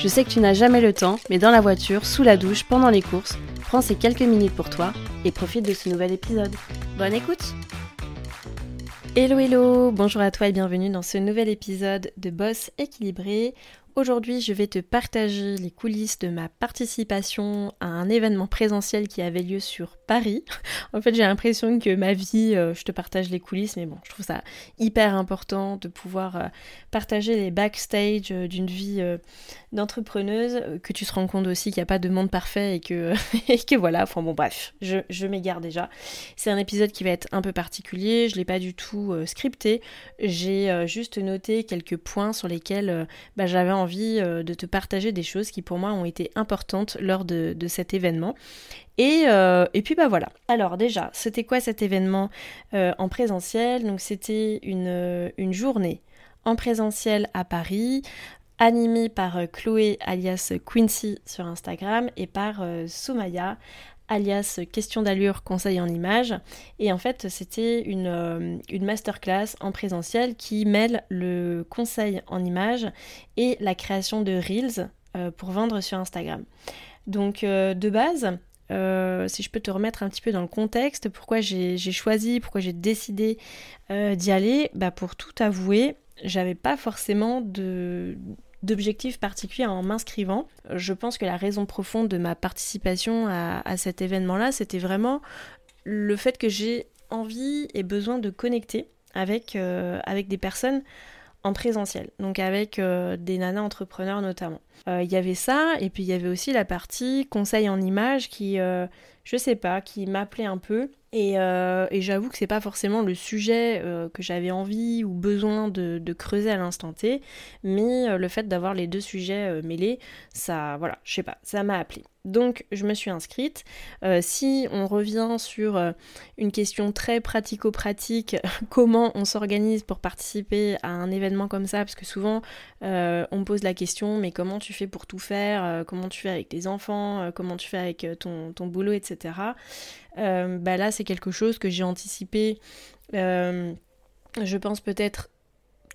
Je sais que tu n'as jamais le temps, mais dans la voiture, sous la douche, pendant les courses, prends ces quelques minutes pour toi et profite de ce nouvel épisode. Bonne écoute Hello hello, bonjour à toi et bienvenue dans ce nouvel épisode de Boss équilibré. Aujourd'hui, je vais te partager les coulisses de ma participation à un événement présentiel qui avait lieu sur Paris. en fait, j'ai l'impression que ma vie, euh, je te partage les coulisses, mais bon, je trouve ça hyper important de pouvoir euh, partager les backstage euh, d'une vie d'entrepreneuse, que tu te rends compte aussi qu'il n'y a pas de monde parfait et que, que voilà, enfin bon, bref, je, je m'égare déjà. C'est un épisode qui va être un peu particulier, je ne l'ai pas du tout scripté, j'ai juste noté quelques points sur lesquels bah, j'avais envie euh, de te partager des choses qui pour moi ont été importantes lors de, cet événement. Et, euh, et, puis bah voilà. Alors déjà, c'était quoi cet événement euh, en présentiel? Donc c'était une, une, journée en présentiel à Paris, animée par Chloé alias Quincy sur Instagram et par Soumaya alias Question d'allure, conseil en images. Et en fait, c'était une, euh, une masterclass en présentiel qui mêle le conseil en images et la création de Reels euh, pour vendre sur Instagram. Donc, euh, de base, si je peux te remettre un petit peu dans le contexte, pourquoi j'ai choisi, pourquoi j'ai décidé d'y aller, bah pour tout avouer, j'avais pas forcément de d'objectifs particuliers en m'inscrivant. Je pense que la raison profonde de ma participation à, cet événement-là, c'était vraiment le fait que j'ai envie et besoin de connecter avec, euh, avec des personnes en présentiel, donc avec euh, des nanas entrepreneurs notamment. Euh, il y avait ça, et puis il y avait aussi la partie conseil en images qui, je sais pas, qui m'appelait un peu. Euh, et, j'avoue que c'est pas forcément le sujet euh, que j'avais envie ou besoin de, creuser à l'instant T, mais euh, le fait d'avoir les deux sujets mêlés, ça, voilà, je sais pas, ça m'a appelé. Donc je me suis inscrite. si on revient sur une question très pratico-pratique, comment on s'organise pour participer à un événement comme ça, parce que souvent on me pose la question, mais comment tu fais pour tout faire? Comment tu fais avec tes enfants? Comment tu fais avec ton, ton boulot, etc. Euh, bah là c'est quelque chose que j'ai anticipé, euh, je pense peut-être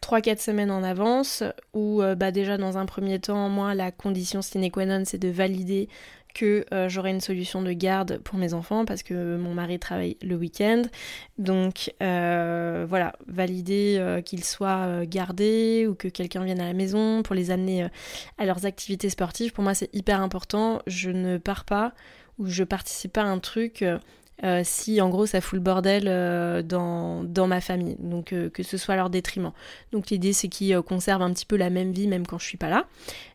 3-4 semaines en avance, où euh, bah déjà dans un premier temps, moi la condition sine qua non c'est de valider que j'aurai une solution de garde pour mes enfants parce que mon mari travaille le week-end. Donc voilà, valider qu'ils soient gardés ou que quelqu'un vienne à la maison pour les amener à leurs activités sportives, pour moi c'est hyper important. Je ne pars pas où je participe pas à un truc euh, euh, si en gros ça fout le bordel euh, dans, dans, ma famille, donc que ce soit à leur détriment. Donc l'idée c'est qu'ils conservent un petit peu la même vie même quand je suis pas là.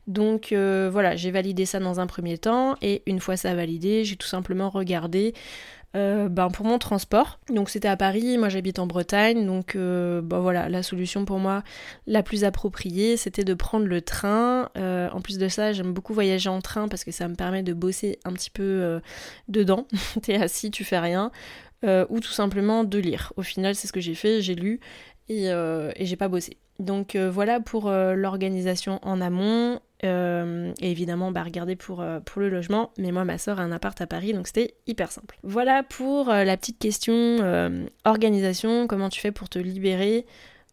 Donc voilà, j'ai validé ça dans un premier temps et une fois ça validé, j'ai tout simplement regardé euh, ben pour mon transport. Donc c'était à Paris, moi j'habite en Bretagne, donc euh, ben voilà, la solution pour moi la plus appropriée c'était de prendre le train. Euh, en plus de ça, j'aime beaucoup voyager en train parce que ça me permet de bosser un petit peu dedans. T'es assis, tu fais rien. ou tout simplement de lire. Au final, c'est ce que j'ai fait, j'ai lu et, et j'ai pas bossé. Donc voilà pour l'organisation en amont. Euh, et évidemment, bah, regarder pour, euh, le logement. Mais moi, ma soeur a un appart à Paris, donc c'était hyper simple. Voilà pour euh, la petite question organisation. Comment tu fais pour te libérer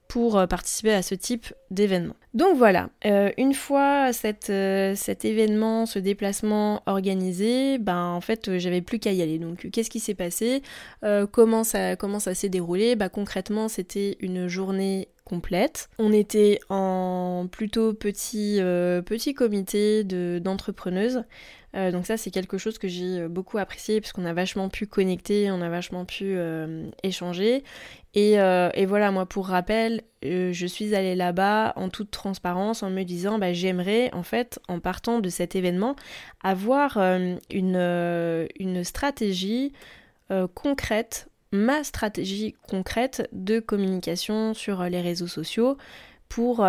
pour participer à ce type d'événement? Donc voilà, une fois cet événement, ce déplacement organisé, ben en fait j'avais plus qu'à y aller. Donc qu'est-ce qui s'est passé? Comment ça, comment ça s'est déroulé? Bah, Concrètement c'était une journée On était en plutôt petit, euh, petit comité d'entrepreneuses. Euh, donc ça c'est quelque chose que j'ai beaucoup apprécié puisqu'on a vachement pu connecter, on a vachement pu euh, échanger. Et, et, voilà, moi pour rappel, je suis allée là-bas en toute transparence en me disant bah, j'aimerais en fait en partant de cet événement avoir une, une stratégie concrète ma stratégie concrète de communication sur les réseaux sociaux pour,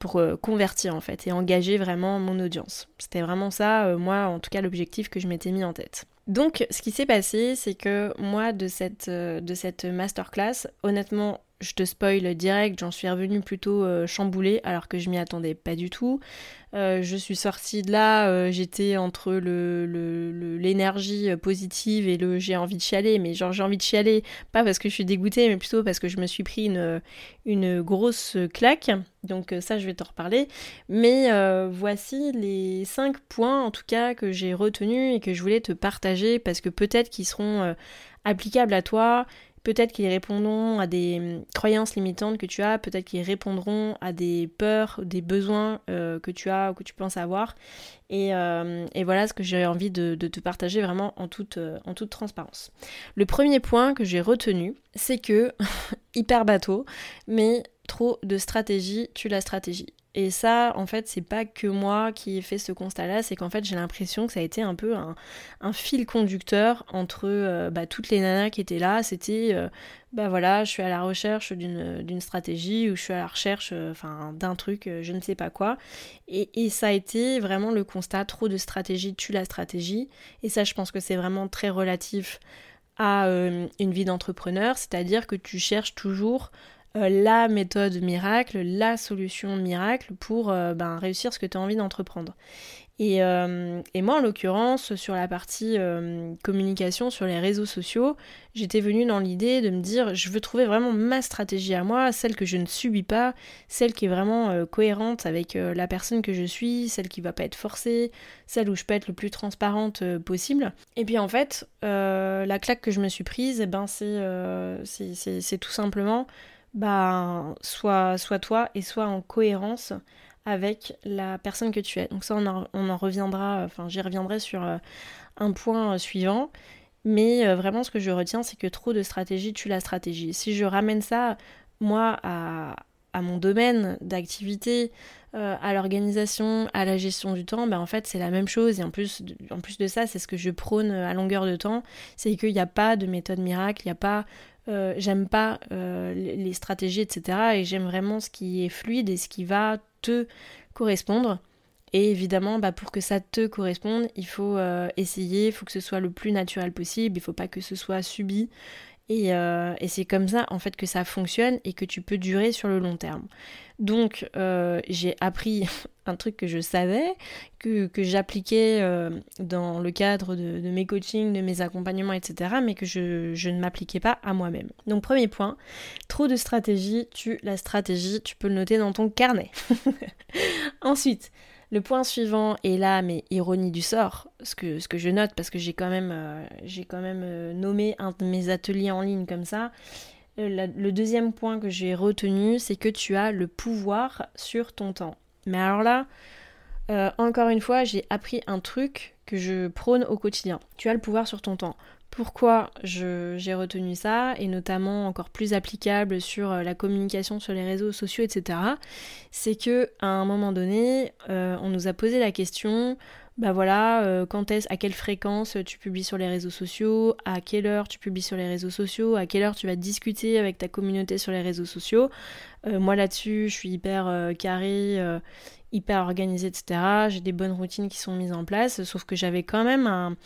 pour convertir en fait et engager vraiment mon audience. C'était vraiment ça, moi en tout cas l'objectif que je m'étais mis en tête. Donc ce qui s'est passé, c'est que moi de cette, de cette masterclass, honnêtement, je te spoil direct, j'en suis revenue plutôt euh, chamboulée alors que je m'y attendais pas du tout. Euh, je suis sortie de là, euh, j'étais entre l'énergie positive et le j'ai envie de chialer, mais genre j'ai envie de chialer, pas parce que je suis dégoûtée, mais plutôt parce que je me suis pris une, une grosse claque. Donc ça je vais t'en reparler. Mais voici les 5 points en tout cas que j'ai retenus et que je voulais te partager parce que peut-être qu'ils seront applicables à toi Peut-être qu'ils répondront à des hum, croyances limitantes que tu as, peut-être qu'ils répondront à des peurs, des besoins euh, que tu as ou que tu penses avoir. Et, euh, voilà ce que j'ai envie de, te partager vraiment en toute, euh, en toute transparence. Le premier point que j'ai retenu, c'est que, hyper bateau, mais trop de stratégie tue la stratégie. Et ça, en fait, c'est pas que moi qui ai fait ce constat-là, c'est qu'en fait, j'ai l'impression que ça a été un peu un, fil conducteur entre euh, bah, toutes les nanas qui étaient là. C'était, euh, bah voilà, je suis à la recherche d'une stratégie ou je suis à la recherche euh, d'un truc, je ne sais pas quoi. Et, ça a été vraiment le constat, trop de stratégie tue la stratégie. Et ça, je pense que c'est vraiment très relatif à une vie d'entrepreneur, c'est-à-dire que tu cherches toujours euh, la méthode miracle, la solution miracle pour euh, ben, réussir ce que tu as envie d'entreprendre. Euh, et, moi, en l'occurrence, sur la partie communication sur les réseaux sociaux, j'étais venue dans l'idée de me dire, je veux trouver vraiment ma stratégie à moi, celle que je ne subis pas, celle qui est vraiment cohérente avec la personne que je suis, celle qui va pas être forcée, celle où je peux être le plus transparente possible. Et puis en fait, la claque que je me suis prise, eh ben, c'est tout simplement bah, soit, soit toi et soit en cohérence avec la personne que tu es. Donc ça, on en, reviendra, enfin j'y reviendrai sur euh, un point euh, suivant. Mais euh, vraiment, ce que je retiens, c'est que trop de stratégie tue la stratégie. Si je ramène ça, moi, à, mon domaine d'activité, à l'organisation, à la gestion du temps, ben en fait c'est la même chose et en plus en plus de ça c'est ce que je prône à longueur de temps, c'est qu'il n'y a pas de méthode miracle, il n'y a pas euh, j'aime pas euh, les stratégies, etc. Et j'aime vraiment ce qui est fluide et ce qui va te correspondre. Et évidemment, bah, pour que ça te corresponde, il faut euh, essayer, il faut que ce soit le plus naturel possible, il faut pas que ce soit subi. Et, et c'est comme ça en fait que ça fonctionne et que tu peux durer sur le long terme. Donc euh, j'ai appris un truc que je savais, que, j'appliquais euh, dans le cadre de, mes coachings, de mes accompagnements, etc., mais que je, je ne m'appliquais pas à moi-même. Donc premier point, trop de stratégie tue la stratégie, tu peux le noter dans ton carnet. Ensuite, le point suivant est là, mais ironie du sort, ce que, je note parce que j'ai quand même, euh, même nommé un de mes ateliers en ligne comme ça, le deuxième point que j'ai retenu, c'est que tu as le pouvoir sur ton temps. Mais alors là, euh, encore une fois, j'ai appris un truc que je prône au quotidien. Tu as le pouvoir sur ton temps. Pourquoi j'ai retenu ça, et notamment encore plus applicable sur euh, la communication sur les réseaux sociaux, etc., c'est que à un moment donné, euh, on nous a posé la question bah voilà, euh, quand est-ce, à quelle fréquence tu publies sur les réseaux sociaux, à quelle heure tu publies sur les réseaux sociaux, à quelle heure tu vas discuter avec ta communauté sur les réseaux sociaux. Moi là-dessus, je suis hyper carré, hyper organisée, etc. J'ai des bonnes routines qui sont mises en place, sauf que j'avais quand même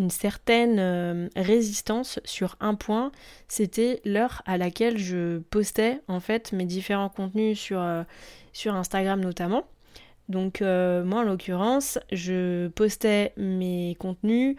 une certaine résistance sur un point, c'était l'heure à laquelle je postais en fait mes différents contenus sur, sur Instagram notamment. Donc euh, moi en l'occurrence, je postais mes contenus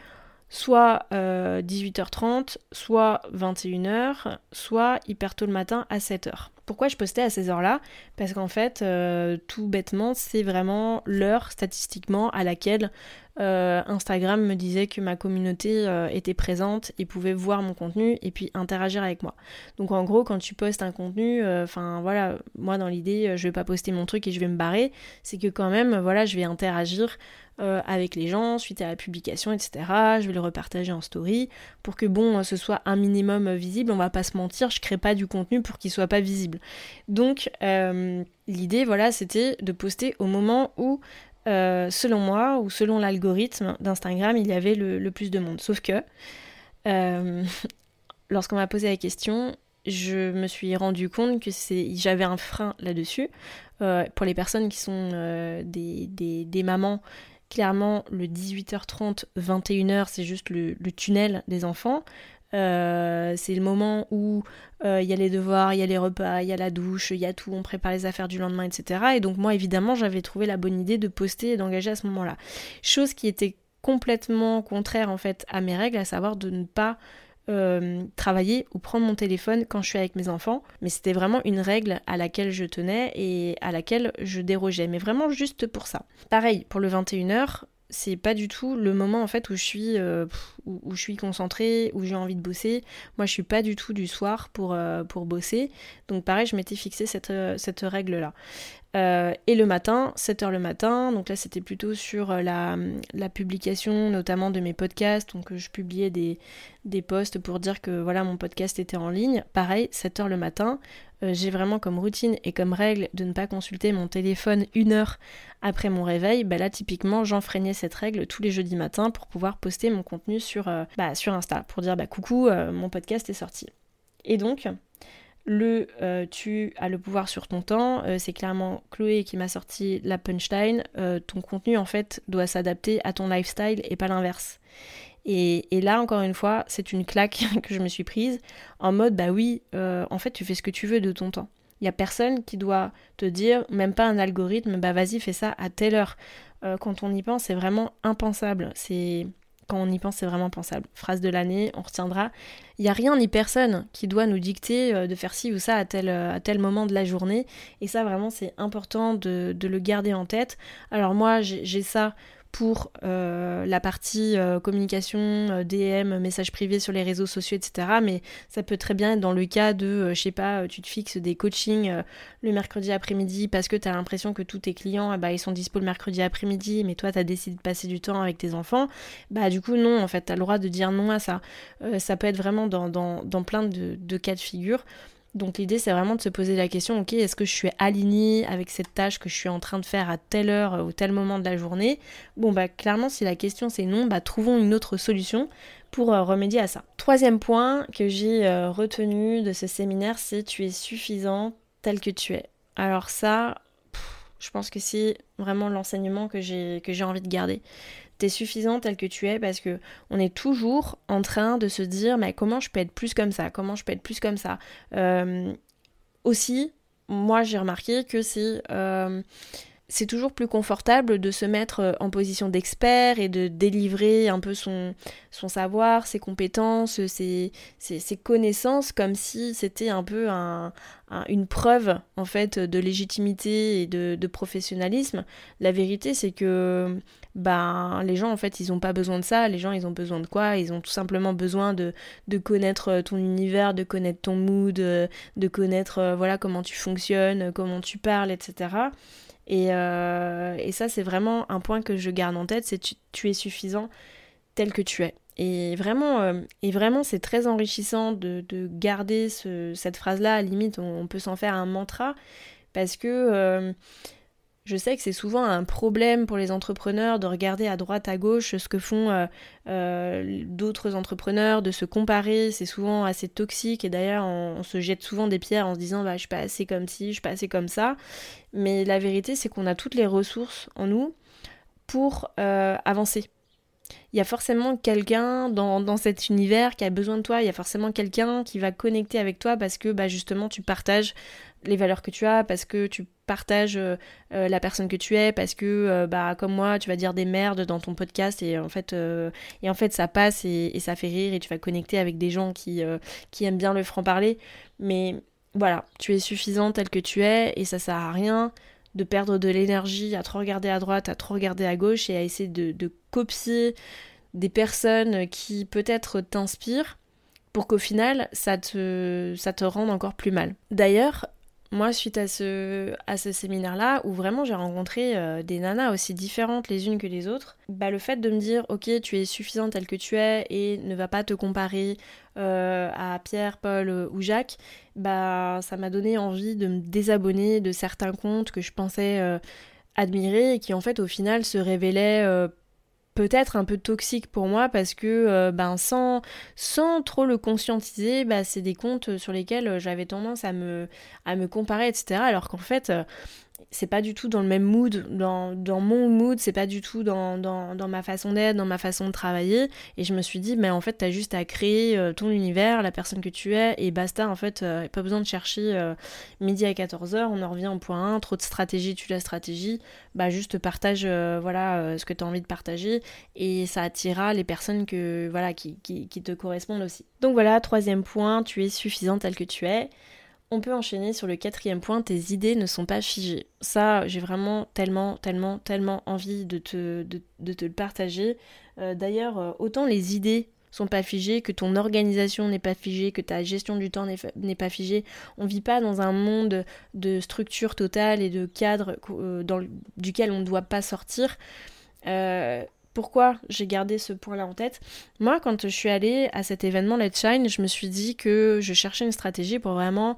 soit 18h30, euh, soit 21h, soit hyper tôt le matin à 7h. Pourquoi je postais à ces heures-là? Parce qu'en fait, euh, tout bêtement, c'est vraiment l'heure statistiquement à laquelle euh, Instagram me disait que ma communauté euh, était présente et pouvait voir mon contenu et puis interagir avec moi. Donc en gros, quand tu postes un contenu, enfin voilà, moi dans l'idée, je vais pas poster mon truc et je vais me barrer, c'est que quand même, voilà, je vais interagir avec les gens suite à la publication, etc. Je vais le repartager en story pour que bon, ce soit un minimum visible. On va pas se mentir, je crée pas du contenu pour qu'il soit pas visible. Donc l'idée, voilà, c'était de poster au moment où euh, selon moi, ou selon l'algorithme d'Instagram, il y avait le, plus de monde. Sauf que, euh, lorsqu'on m'a posé la question, je me suis rendu compte que j'avais un frein là-dessus. Euh, pour les personnes qui sont euh, des, mamans, clairement, le 18h30, 21h, c'est juste le, tunnel des enfants. Euh, c'est le moment où il y a les devoirs, il y a les repas, il y a la douche, il y a tout, on prépare les affaires du lendemain, etc. Et donc moi, évidemment, j'avais trouvé la bonne idée de poster et d'engager à ce moment-là. Chose qui était complètement contraire en fait à mes règles, à savoir de ne pas euh, travailler ou prendre mon téléphone quand je suis avec mes enfants. Mais c'était vraiment une règle à laquelle je tenais et à laquelle je dérogeais. Mais vraiment juste pour ça. Pareil, pour le 21h, c'est pas du tout le moment en fait où je suis euh, où, je suis concentrée, où j'ai envie de bosser. Moi je suis pas du tout du soir pour, euh, bosser. Donc pareil, je m'étais fixé cette, cette règle là. Euh, et le matin, 7h le matin, donc là c'était plutôt sur euh, la, publication notamment de mes podcasts, donc euh, je publiais des, des posts pour dire que voilà mon podcast était en ligne. Pareil, 7h le matin, j'ai vraiment comme routine et comme règle de ne pas consulter mon téléphone une heure après mon réveil. Bah là typiquement j'enfreignais cette règle tous les jeudis matins pour pouvoir poster mon contenu sur, bah, sur Insta, pour dire bah coucou, mon podcast est sorti. Et donc, le euh, tu as le pouvoir sur ton temps, euh, c'est clairement Chloé qui m'a sorti la punchline. Euh, ton contenu en fait doit s'adapter à ton lifestyle et pas l'inverse. Et, là encore une fois, c'est une claque que je me suis prise en mode bah oui, en fait tu fais ce que tu veux de ton temps. Il y a personne qui doit te dire, même pas un algorithme, bah vas-y fais ça à telle heure. quand on y pense, c'est vraiment impensable. C'est quand on y pense, c'est vraiment pensable. Phrase de l'année, on retiendra. Il n'y a rien ni personne qui doit nous dicter euh, de faire ci ou ça à tel, euh, à tel moment de la journée. Et ça, vraiment, c'est important de, de, le garder en tête. Alors moi, j'ai ça pour euh, la partie euh, communication, euh, DM, messages privés sur les réseaux sociaux, etc. Mais ça peut très bien être dans le cas de, je sais pas, tu te fixes des coachings le mercredi après-midi parce que tu as l'impression que tous tes clients, bah, ils sont dispo le mercredi après-midi, mais toi, tu as décidé de passer du temps avec tes enfants. Bah du coup, non, en fait, tu as le droit de dire non à ça. ça peut être vraiment dans, dans, dans plein de cas de figure. Donc l'idée c'est vraiment de se poser la question, ok, est-ce que je suis alignée avec cette tâche que je suis en train de faire à telle heure ou tel moment de la journée? Bon bah clairement si la question c'est non, bah trouvons une autre solution pour euh, remédier à ça. Troisième point que j'ai euh, retenu de ce séminaire, c'est tu es suffisant tel que tu es. Alors ça, je pense que c'est vraiment l'enseignement que j'ai envie de garder suffisant tel que tu es parce que on est toujours en train de se dire mais comment je peux être plus comme ça? Comment je peux être plus comme ça? Euh, aussi moi j'ai remarqué que c'est euh, c'est toujours plus confortable de se mettre euh, en position d'expert et de délivrer un peu son, savoir, ses compétences, ses, connaissances, comme si c'était un peu un, une preuve en fait de légitimité et de, de professionnalisme. La vérité c'est que ben, les gens en fait ils n'ont pas besoin de ça, les gens ils ont besoin de quoi? Ils ont tout simplement besoin de, de connaître ton univers, de connaître ton mood, de, de connaître euh, voilà comment tu fonctionnes, comment tu parles, etc. Euh, et, ça, c'est vraiment un point que je garde en tête, c'est tu, es suffisant tel que tu es. Et vraiment, euh, et vraiment c'est très enrichissant de, garder cette phrase-là. À la limite, on, peut s'en faire un mantra parce que euh, je sais que c'est souvent un problème pour les entrepreneurs de regarder à droite, à gauche ce que font euh, euh, d'autres entrepreneurs, de se comparer. C'est souvent assez toxique et d'ailleurs on, se jette souvent des pierres en se disant bah, je suis pas assez comme ci, je suis pas assez comme ça. Mais la vérité c'est qu'on a toutes les ressources en nous pour euh, avancer. Il y a forcément quelqu'un dans, dans, cet univers qui a besoin de toi, il y a forcément quelqu'un qui va connecter avec toi parce que bah, justement tu partages les valeurs que tu as, parce que tu partages euh, euh, la personne que tu es, parce que euh, bah comme moi, tu vas dire des merdes dans ton podcast et en fait et en fait ça passe et, ça fait rire et tu vas connecter avec des gens qui aiment bien le franc parler. Mais voilà, tu es suffisant tel que tu es et ça sert à rien de perdre de l'énergie à trop regarder à droite, à trop regarder à gauche et à essayer de, de copier des personnes qui peut-être t'inspirent pour qu'au final ça te, ça te rende encore plus mal. D'ailleurs, moi, suite à ce, à ce séminaire-là, où vraiment j'ai rencontré euh, des nanas aussi différentes les unes que les autres, bah, le fait de me dire, ok, tu es suffisante telle que tu es et ne va pas te comparer euh, à Pierre, Paul euh, ou Jacques, bah, ça m'a donné envie de me désabonner de certains comptes que je pensais admirer et qui en fait au final se révélaient peut-être un peu toxique pour moi parce que ben sans, trop le conscientiser, bah, c'est des comptes sur lesquels j'avais tendance à me, à me comparer, etc. Alors qu'en fait, c'est pas du tout dans le même mood, dans, dans mon mood, c'est pas du tout dans, dans, ma façon d'être, dans ma façon de travailler. Et je me suis dit, mais en fait, t'as juste à créer euh, ton univers, la personne que tu es, et basta, en fait, euh, pas besoin de chercher euh, midi à 14h, on en revient au point 1, trop de stratégie, tu la stratégie, bah juste partage, voilà, ce que tu as envie de partager, et ça attirera les personnes que, voilà, qui, qui, qui te correspondent aussi. Donc voilà, troisième point, tu es suffisant tel que tu es. On peut enchaîner sur le quatrième point, tes idées ne sont pas figées. Ça, j'ai vraiment tellement, tellement, tellement envie de te, de, te le partager. Euh, d'ailleurs, euh, autant les idées sont pas figées, que ton organisation n'est pas figée, que ta gestion du temps n'est pas figée. On vit pas dans un monde de structure totale et de cadre euh, duquel on ne doit pas sortir. Pourquoi j'ai gardé ce point-là en tête Moi, quand je suis allée à cet événement Let's Shine, je me suis dit que je cherchais une stratégie pour vraiment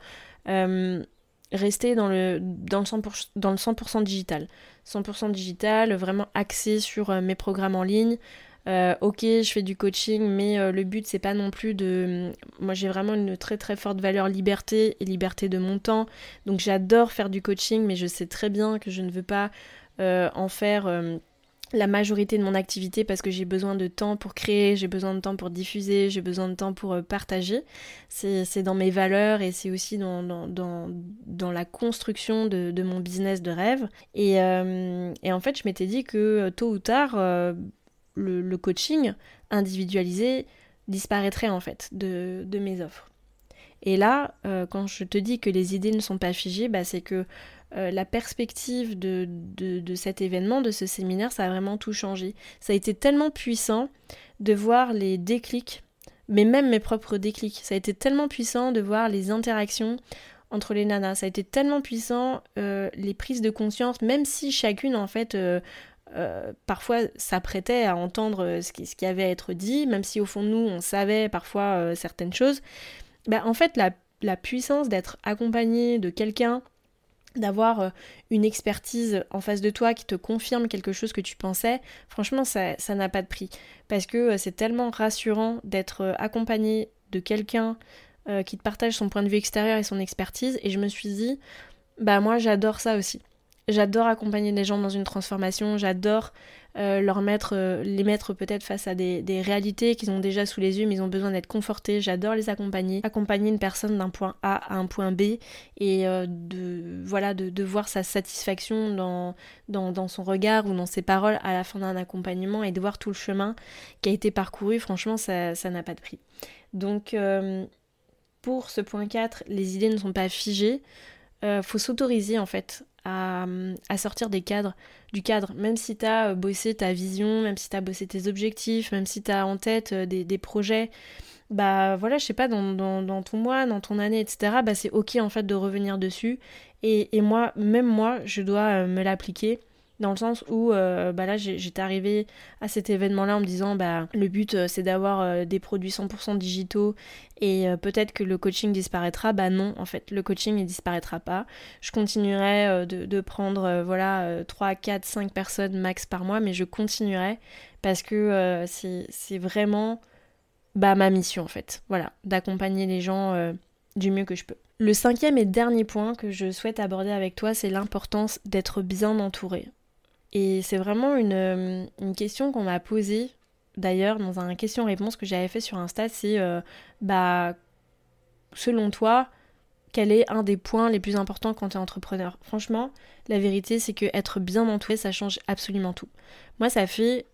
euh, rester dans le, dans le 100%, dans le 100% digital. 100% digital, vraiment axé sur euh, mes programmes en ligne. Euh, ok, je fais du coaching, mais le but c'est pas non plus de. Moi j'ai vraiment une très très forte valeur liberté et liberté de mon temps. Donc j'adore faire du coaching, mais je sais très bien que je ne veux pas en faire la majorité de mon activité parce que j'ai besoin de temps pour créer, j'ai besoin de temps pour diffuser, j'ai besoin de temps pour euh, partager. C'est dans mes valeurs et c'est aussi dans, dans, dans, la construction de, de, mon business de rêve. Et, euh, et en fait, je m'étais dit que euh, tôt ou tard, le, coaching individualisé disparaîtrait en fait de, de mes offres. Et là, quand je te dis que les idées ne sont pas figées, bah, c'est que euh, la perspective de, de, cet événement, de ce séminaire, ça a vraiment tout changé. Ça a été tellement puissant de voir les déclics, mais même mes propres déclics. Ça a été tellement puissant de voir les interactions entre les nanas. Ça a été tellement puissant euh, les prises de conscience, même si chacune en fait euh, parfois s'apprêtait à entendre ce qui, ce qui, avait à être dit, même si au fond de nous on savait parfois certaines choses. Bah, en fait la, la puissance d'être accompagnée de quelqu'un d'avoir euh, une expertise en face de toi qui te confirme quelque chose que tu pensais, franchement, ça n'a pas de prix. Parce que euh, c'est tellement rassurant d'être euh, accompagné de quelqu'un qui te partage son point de vue extérieur et son expertise. Et je me suis dit, bah moi j'adore ça aussi. J'adore accompagner des gens dans une transformation, j'adore euh, leur mettre, euh, les mettre peut-être face à des, réalités qu'ils ont déjà sous les yeux, mais ils ont besoin d'être confortés. J'adore les accompagner, accompagner une personne d'un point A à un point B et euh, de voilà de, voir sa satisfaction dans, dans, son regard ou dans ses paroles à la fin d'un accompagnement et de voir tout le chemin qui a été parcouru. Franchement, ça n'a pas de prix. Donc pour ce point 4, les idées ne sont pas figées. faut s'autoriser en fait à, sortir des cadres, du cadre. Même si tu as euh, bossé ta vision, même si tu as bossé tes objectifs, même si tu as en tête euh, des, projets, bah voilà, je sais pas, dans, ton mois, dans ton année, etc., bah c'est ok en fait de revenir dessus. Et, et moi, même moi, je dois euh, me l'appliquer dans le sens où euh, bah là j'étais arrivée à cet événement là en me disant bah le but euh, c'est d'avoir euh, des produits 100% digitaux et peut-être que le coaching disparaîtra. Bah non en fait le coaching ne disparaîtra pas. Je continuerai de, prendre voilà 3 4 5 personnes max par mois mais je continuerai parce que c'est vraiment bah ma mission en fait. Voilà d'accompagner les gens du mieux que je peux. Le cinquième et dernier point que je souhaite aborder avec toi, c'est l'importance d'être bien entouré. Et c'est vraiment une, question qu'on m'a posée, d'ailleurs, dans un question-réponse que j'avais fait sur Insta, c'est, euh, bah, selon toi, quel est un des points les plus importants quand tu es entrepreneur? Franchement, la vérité, c'est que être bien entouré, ça change absolument tout. Moi, ça fait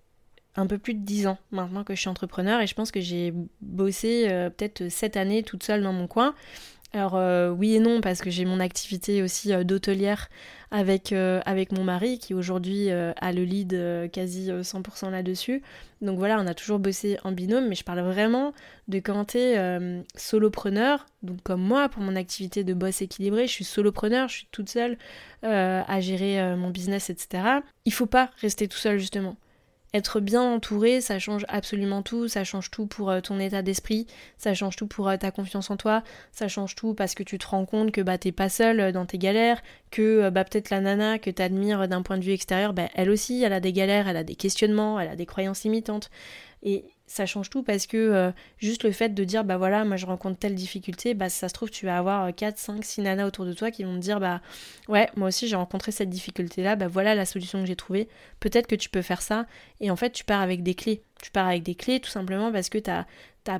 un peu plus de 10 ans maintenant que je suis entrepreneur et je pense que j'ai bossé euh, peut-être 7 années toute seule dans mon coin alors euh, oui et non parce que j'ai mon activité aussi euh, d'hôtelière avec, euh, avec mon mari qui aujourd'hui a le lead quasi 100% là-dessus. Donc voilà, on a toujours bossé en binôme, mais je parle vraiment de quand t'es solopreneur, donc comme moi pour mon activité de boss équilibré, je suis solopreneur, je suis toute seule à gérer mon business, etc. Il faut pas rester tout seul justement. Être bien entouré, ça change absolument tout, ça change tout pour euh, ton état d'esprit, ça change tout pour euh, ta confiance en toi, ça change tout parce que tu te rends compte que bah t'es pas seul euh, dans tes galères, que bah peut-être la nana que t'admires d'un point de vue extérieur, bah elle aussi elle a des galères, elle a des questionnements, elle a des croyances limitantes. Et ça change tout parce que euh, juste le fait de dire bah voilà moi je rencontre telle difficulté bah ça se trouve tu vas avoir 4 5 6 nanas autour de toi qui vont te dire bah ouais moi aussi j'ai rencontré cette difficulté là bah voilà la solution que j'ai trouvée. Peut-être que tu peux faire ça. Et en fait tu pars avec des clés. Tu pars avec des clés tout simplement parce que tu as,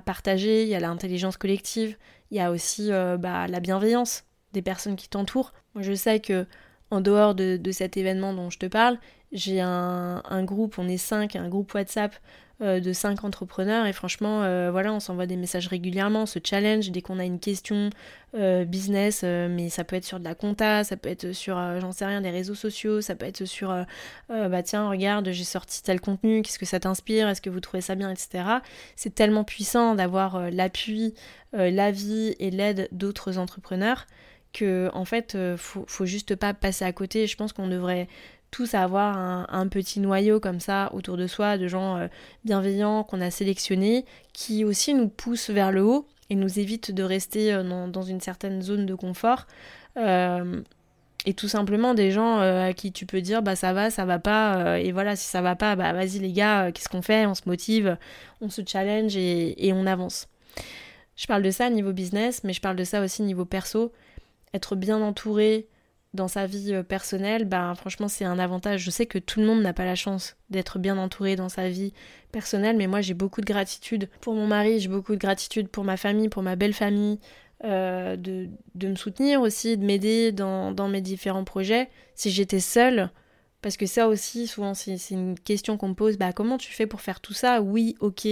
partagé il y a l'intelligence collective il y a aussi euh, bah, la bienveillance des personnes qui t'entourent. Moi je sais que en dehors de, cet événement dont je te parle, j'ai un, un, groupe, on est 5, un groupe WhatsApp euh, de cinq entrepreneurs et franchement euh, voilà on s'envoie des messages régulièrement, on se challenge dès qu'on a une question euh, business mais ça peut être sur de la compta, ça peut être sur j'en sais rien des réseaux sociaux, ça peut être sur bah tiens regarde j'ai sorti tel contenu, qu'est-ce que ça t'inspire, est-ce que vous trouvez ça bien etc. C'est tellement puissant d'avoir l'appui, l'avis et l'aide d'autres entrepreneurs que en fait faut, faut juste pas passer à côté. Je pense qu'on devrait tous avoir un, petit noyau comme ça autour de soi, de gens euh, bienveillants qu'on a sélectionnés, qui aussi nous poussent vers le haut et nous évitent de rester euh, dans, une certaine zone de confort. Euh, et tout simplement des gens à qui tu peux dire bah ça va, ça va pas, et voilà, si ça va pas, bah vas-y les gars, qu'est-ce qu'on fait On se motive, on se challenge et, et on avance. Je parle de ça niveau business, mais je parle de ça aussi niveau perso. Être bien entouré, dans sa vie euh, personnelle, ben franchement c'est un avantage. Je sais que tout le monde n'a pas la chance d'être bien entouré dans sa vie personnelle, mais moi j'ai beaucoup de gratitude pour mon mari, j'ai beaucoup de gratitude pour ma famille, pour ma belle famille, euh, de, de, me soutenir aussi, de m'aider dans, dans, mes différents projets. Si j'étais seule, parce que ça aussi souvent c'est une question qu'on me pose, bah comment tu fais pour faire tout ça? Oui, ok,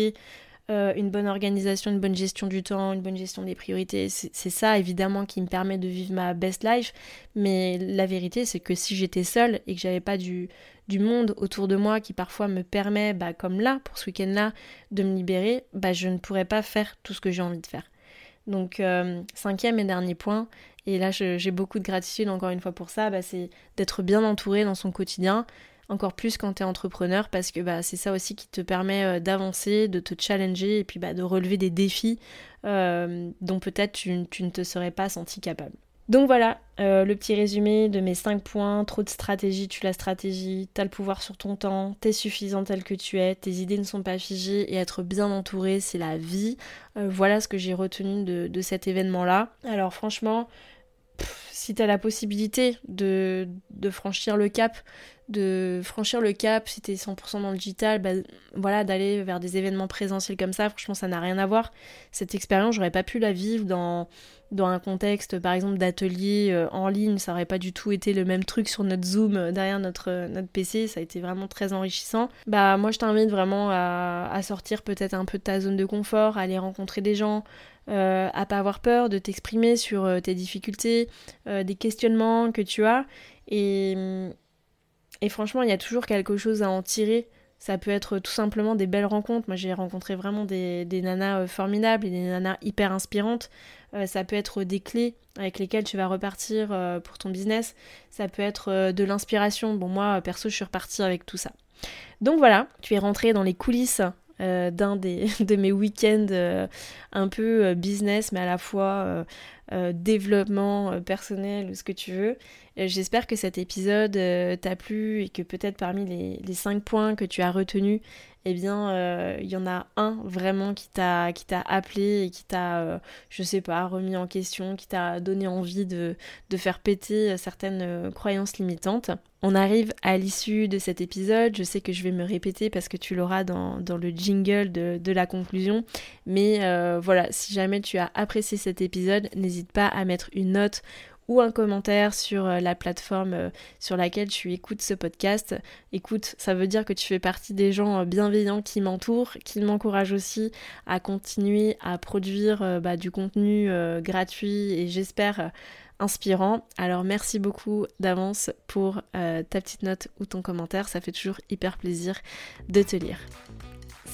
euh, une bonne organisation, une bonne gestion du temps, une bonne gestion des priorités. C'est ça évidemment qui me permet de vivre ma best life. Mais la vérité, c'est que si j'étais seule et que j'avais pas du, monde autour de moi qui parfois me permet, bah, comme là, pour ce week-end-là, de me libérer, bah, je ne pourrais pas faire tout ce que j'ai envie de faire. Donc, euh, cinquième et dernier point, et là j'ai beaucoup de gratitude encore une fois pour ça, bah, c'est d'être bien entouré dans son quotidien encore plus quand tu es entrepreneur parce que bah, c'est ça aussi qui te permet euh, d'avancer, de te challenger et puis bah, de relever des défis euh, dont peut-être tu, ne te serais pas senti capable. Donc voilà, euh, le petit résumé de mes 5 points. Trop de stratégie, tu la stratégie, t'as le pouvoir sur ton temps, t'es suffisant tel que tu es, tes idées ne sont pas figées et être bien entouré, c'est la vie. voilà ce que j'ai retenu de, cet événement-là. Alors franchement, si t'as la possibilité de, franchir le cap, de franchir le cap si t'es 100% dans le digital, bah, voilà, d'aller vers des événements présentiels comme ça, franchement ça n'a rien à voir. Cette expérience, j'aurais pas pu la vivre dans, dans un contexte par exemple d'atelier euh, en ligne, ça aurait pas du tout été le même truc sur notre Zoom euh, derrière notre, euh, notre PC, ça a été vraiment très enrichissant. Bah moi je t'invite vraiment à, à sortir peut-être un peu de ta zone de confort, à aller rencontrer des gens, à pas avoir peur de t'exprimer sur tes difficultés, des questionnements que tu as et et franchement, il y a toujours quelque chose à en tirer. Ça peut être tout simplement des belles rencontres. Moi, j'ai rencontré vraiment des, nanas euh, formidables et des nanas hyper inspirantes. Euh, ça peut être des clés avec lesquelles tu vas repartir euh, pour ton business. Ça peut être de l'inspiration. Bon, moi, perso, je suis repartie avec tout ça. Donc voilà, tu es rentré dans les coulisses d'un des, de mes week-ends un peu business, mais à la fois développement personnel ou ce que tu veux. Euh, j'espère que cet épisode euh, t'a plu et que peut-être parmi les, 5 points que tu as retenus, eh bien, euh, il y en a un vraiment qui t'a qui t'a appelé et qui t'a, je sais pas, remis en question, qui t'a donné envie de, de faire péter certaines croyances limitantes. On arrive à l'issue de cet épisode. Je sais que je vais me répéter parce que tu l'auras dans, dans, le jingle de, de, la conclusion. Mais voilà, si jamais tu as apprécié cet épisode, n'hésite pas à mettre une note ou un commentaire sur euh, la plateforme euh, sur laquelle tu écoutes ce podcast. Écoute, ça veut dire que tu fais partie des gens euh, bienveillants qui m'entourent, qui m'encouragent aussi à continuer à produire bah, du contenu gratuit et j'espère inspirant. Alors merci beaucoup d'avance pour ta petite note ou ton commentaire, ça fait toujours hyper plaisir de te lire.